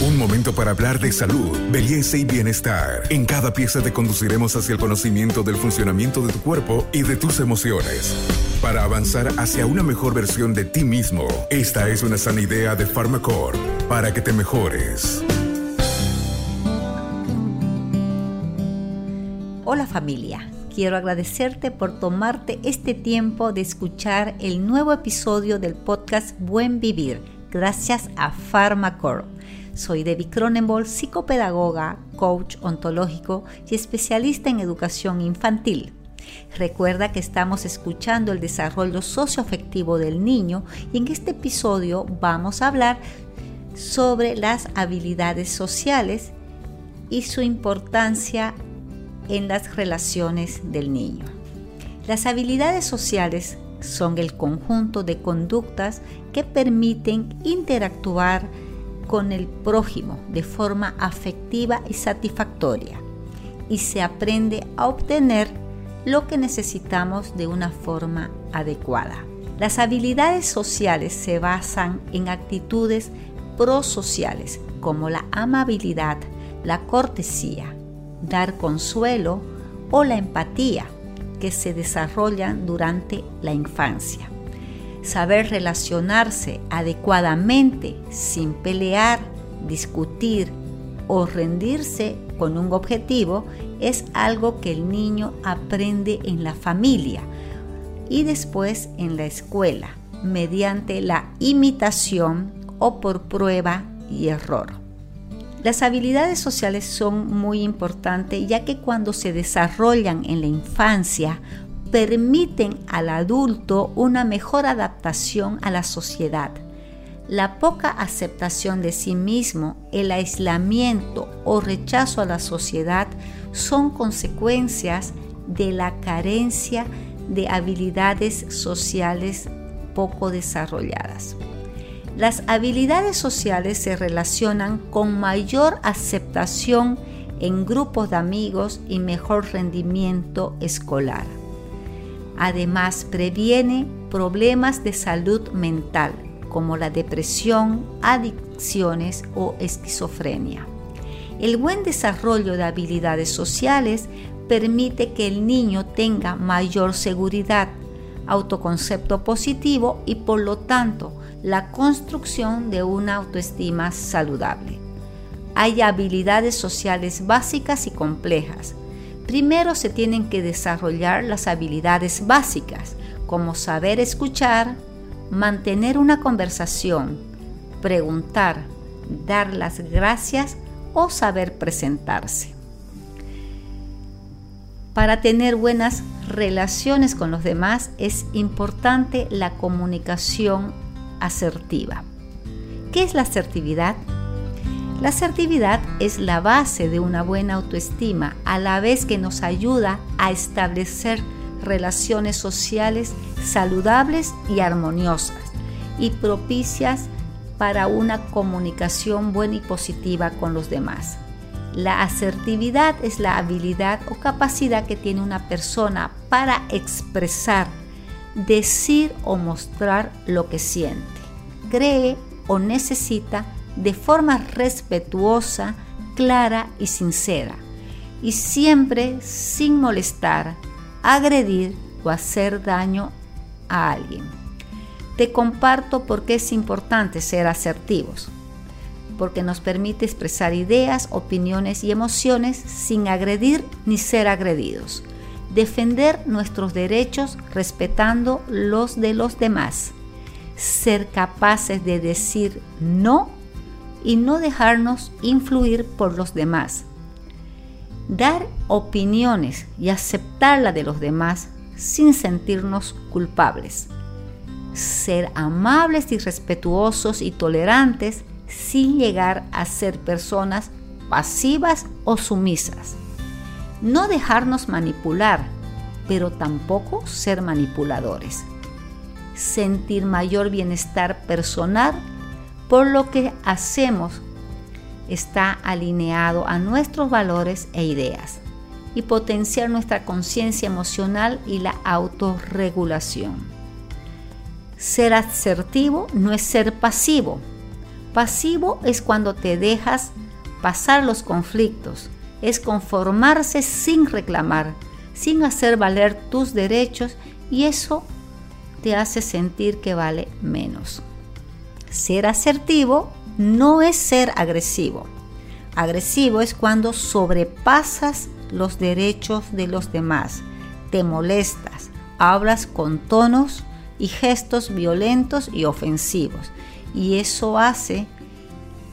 Un momento para hablar de salud, belleza y bienestar. En cada pieza te conduciremos hacia el conocimiento del funcionamiento de tu cuerpo y de tus emociones. Para avanzar hacia una mejor versión de ti mismo, esta es una sana idea de Pharmacore para que te mejores. Hola familia, quiero agradecerte por tomarte este tiempo de escuchar el nuevo episodio del podcast Buen Vivir, gracias a Pharmacore. Soy Debbie Cronenbol, psicopedagoga, coach ontológico y especialista en educación infantil. Recuerda que estamos escuchando el desarrollo socioafectivo del niño y en este episodio vamos a hablar sobre las habilidades sociales y su importancia en las relaciones del niño. Las habilidades sociales son el conjunto de conductas que permiten interactuar con el prójimo de forma afectiva y satisfactoria y se aprende a obtener lo que necesitamos de una forma adecuada. Las habilidades sociales se basan en actitudes prosociales como la amabilidad, la cortesía, dar consuelo o la empatía que se desarrollan durante la infancia. Saber relacionarse adecuadamente sin pelear, discutir o rendirse con un objetivo es algo que el niño aprende en la familia y después en la escuela mediante la imitación o por prueba y error. Las habilidades sociales son muy importantes ya que cuando se desarrollan en la infancia permiten al adulto una mejor adaptación a la sociedad. La poca aceptación de sí mismo, el aislamiento o rechazo a la sociedad son consecuencias de la carencia de habilidades sociales poco desarrolladas. Las habilidades sociales se relacionan con mayor aceptación en grupos de amigos y mejor rendimiento escolar. Además, previene problemas de salud mental como la depresión, adicciones o esquizofrenia. El buen desarrollo de habilidades sociales permite que el niño tenga mayor seguridad, autoconcepto positivo y por lo tanto la construcción de una autoestima saludable. Hay habilidades sociales básicas y complejas. Primero se tienen que desarrollar las habilidades básicas, como saber escuchar, mantener una conversación, preguntar, dar las gracias o saber presentarse. Para tener buenas relaciones con los demás es importante la comunicación asertiva. ¿Qué es la asertividad? La asertividad es la base de una buena autoestima, a la vez que nos ayuda a establecer relaciones sociales saludables y armoniosas y propicias para una comunicación buena y positiva con los demás. La asertividad es la habilidad o capacidad que tiene una persona para expresar decir o mostrar lo que siente, cree o necesita de forma respetuosa, clara y sincera, y siempre sin molestar, agredir o hacer daño a alguien. Te comparto por qué es importante ser asertivos, porque nos permite expresar ideas, opiniones y emociones sin agredir ni ser agredidos defender nuestros derechos respetando los de los demás, ser capaces de decir no y no dejarnos influir por los demás, dar opiniones y aceptar la de los demás sin sentirnos culpables, ser amables y respetuosos y tolerantes sin llegar a ser personas pasivas o sumisas. No dejarnos manipular, pero tampoco ser manipuladores. Sentir mayor bienestar personal por lo que hacemos está alineado a nuestros valores e ideas y potenciar nuestra conciencia emocional y la autorregulación. Ser asertivo no es ser pasivo. Pasivo es cuando te dejas pasar los conflictos, es conformarse sin reclamar, sin hacer valer tus derechos y eso te hace sentir que vale menos. Ser asertivo no es ser agresivo. Agresivo es cuando sobrepasas los derechos de los demás, te molestas, hablas con tonos y gestos violentos y ofensivos. Y eso hace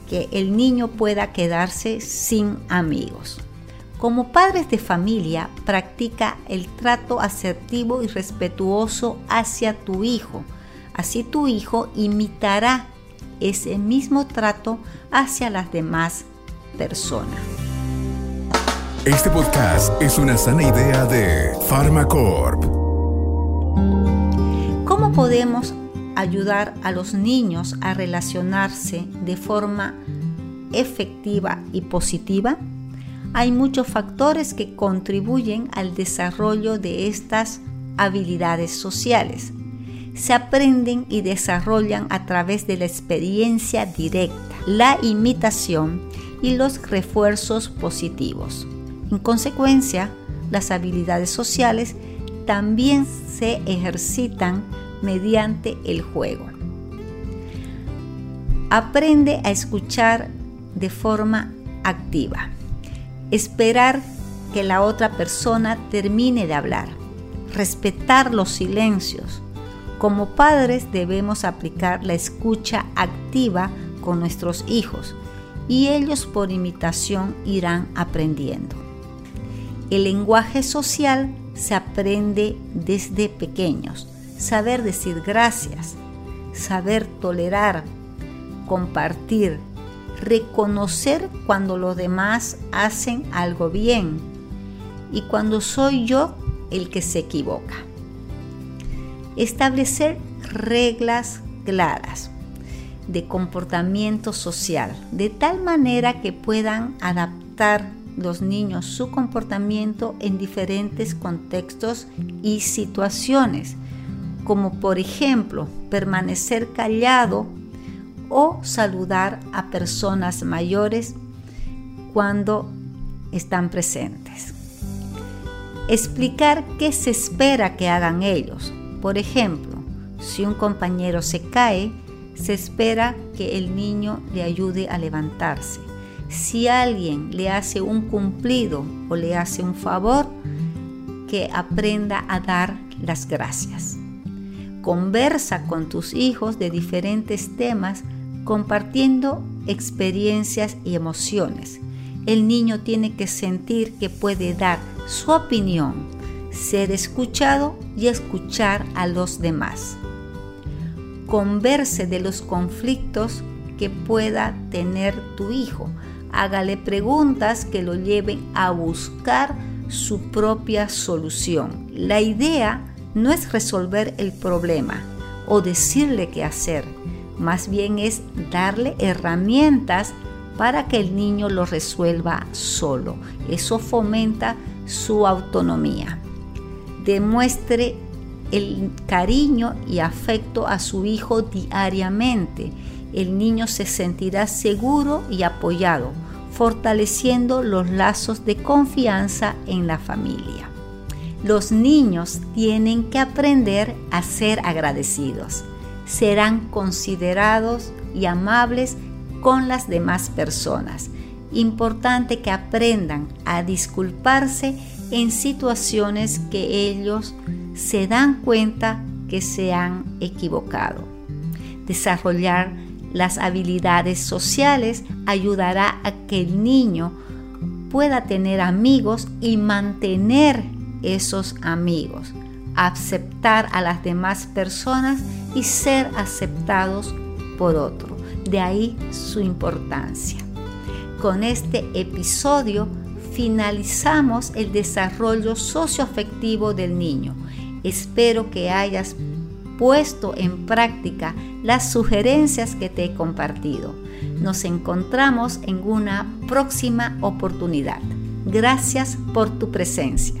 que el niño pueda quedarse sin amigos. Como padres de familia, practica el trato asertivo y respetuoso hacia tu hijo. Así tu hijo imitará ese mismo trato hacia las demás personas. Este podcast es una sana idea de Pharmacorp. ¿Cómo podemos ayudar a los niños a relacionarse de forma efectiva y positiva? Hay muchos factores que contribuyen al desarrollo de estas habilidades sociales. Se aprenden y desarrollan a través de la experiencia directa, la imitación y los refuerzos positivos. En consecuencia, las habilidades sociales también se ejercitan mediante el juego. Aprende a escuchar de forma activa. Esperar que la otra persona termine de hablar. Respetar los silencios. Como padres debemos aplicar la escucha activa con nuestros hijos y ellos por imitación irán aprendiendo. El lenguaje social se aprende desde pequeños saber decir gracias, saber tolerar, compartir, reconocer cuando los demás hacen algo bien y cuando soy yo el que se equivoca. Establecer reglas claras de comportamiento social, de tal manera que puedan adaptar los niños su comportamiento en diferentes contextos y situaciones como por ejemplo permanecer callado o saludar a personas mayores cuando están presentes. Explicar qué se espera que hagan ellos. Por ejemplo, si un compañero se cae, se espera que el niño le ayude a levantarse. Si alguien le hace un cumplido o le hace un favor, que aprenda a dar las gracias. Conversa con tus hijos de diferentes temas compartiendo experiencias y emociones. El niño tiene que sentir que puede dar su opinión, ser escuchado y escuchar a los demás. Converse de los conflictos que pueda tener tu hijo. Hágale preguntas que lo lleven a buscar su propia solución. La idea no es resolver el problema o decirle qué hacer, más bien es darle herramientas para que el niño lo resuelva solo. Eso fomenta su autonomía. Demuestre el cariño y afecto a su hijo diariamente. El niño se sentirá seguro y apoyado, fortaleciendo los lazos de confianza en la familia. Los niños tienen que aprender a ser agradecidos. Serán considerados y amables con las demás personas. Importante que aprendan a disculparse en situaciones que ellos se dan cuenta que se han equivocado. Desarrollar las habilidades sociales ayudará a que el niño pueda tener amigos y mantener esos amigos, aceptar a las demás personas y ser aceptados por otro. De ahí su importancia. Con este episodio finalizamos el desarrollo socioafectivo del niño. Espero que hayas puesto en práctica las sugerencias que te he compartido. Nos encontramos en una próxima oportunidad. Gracias por tu presencia.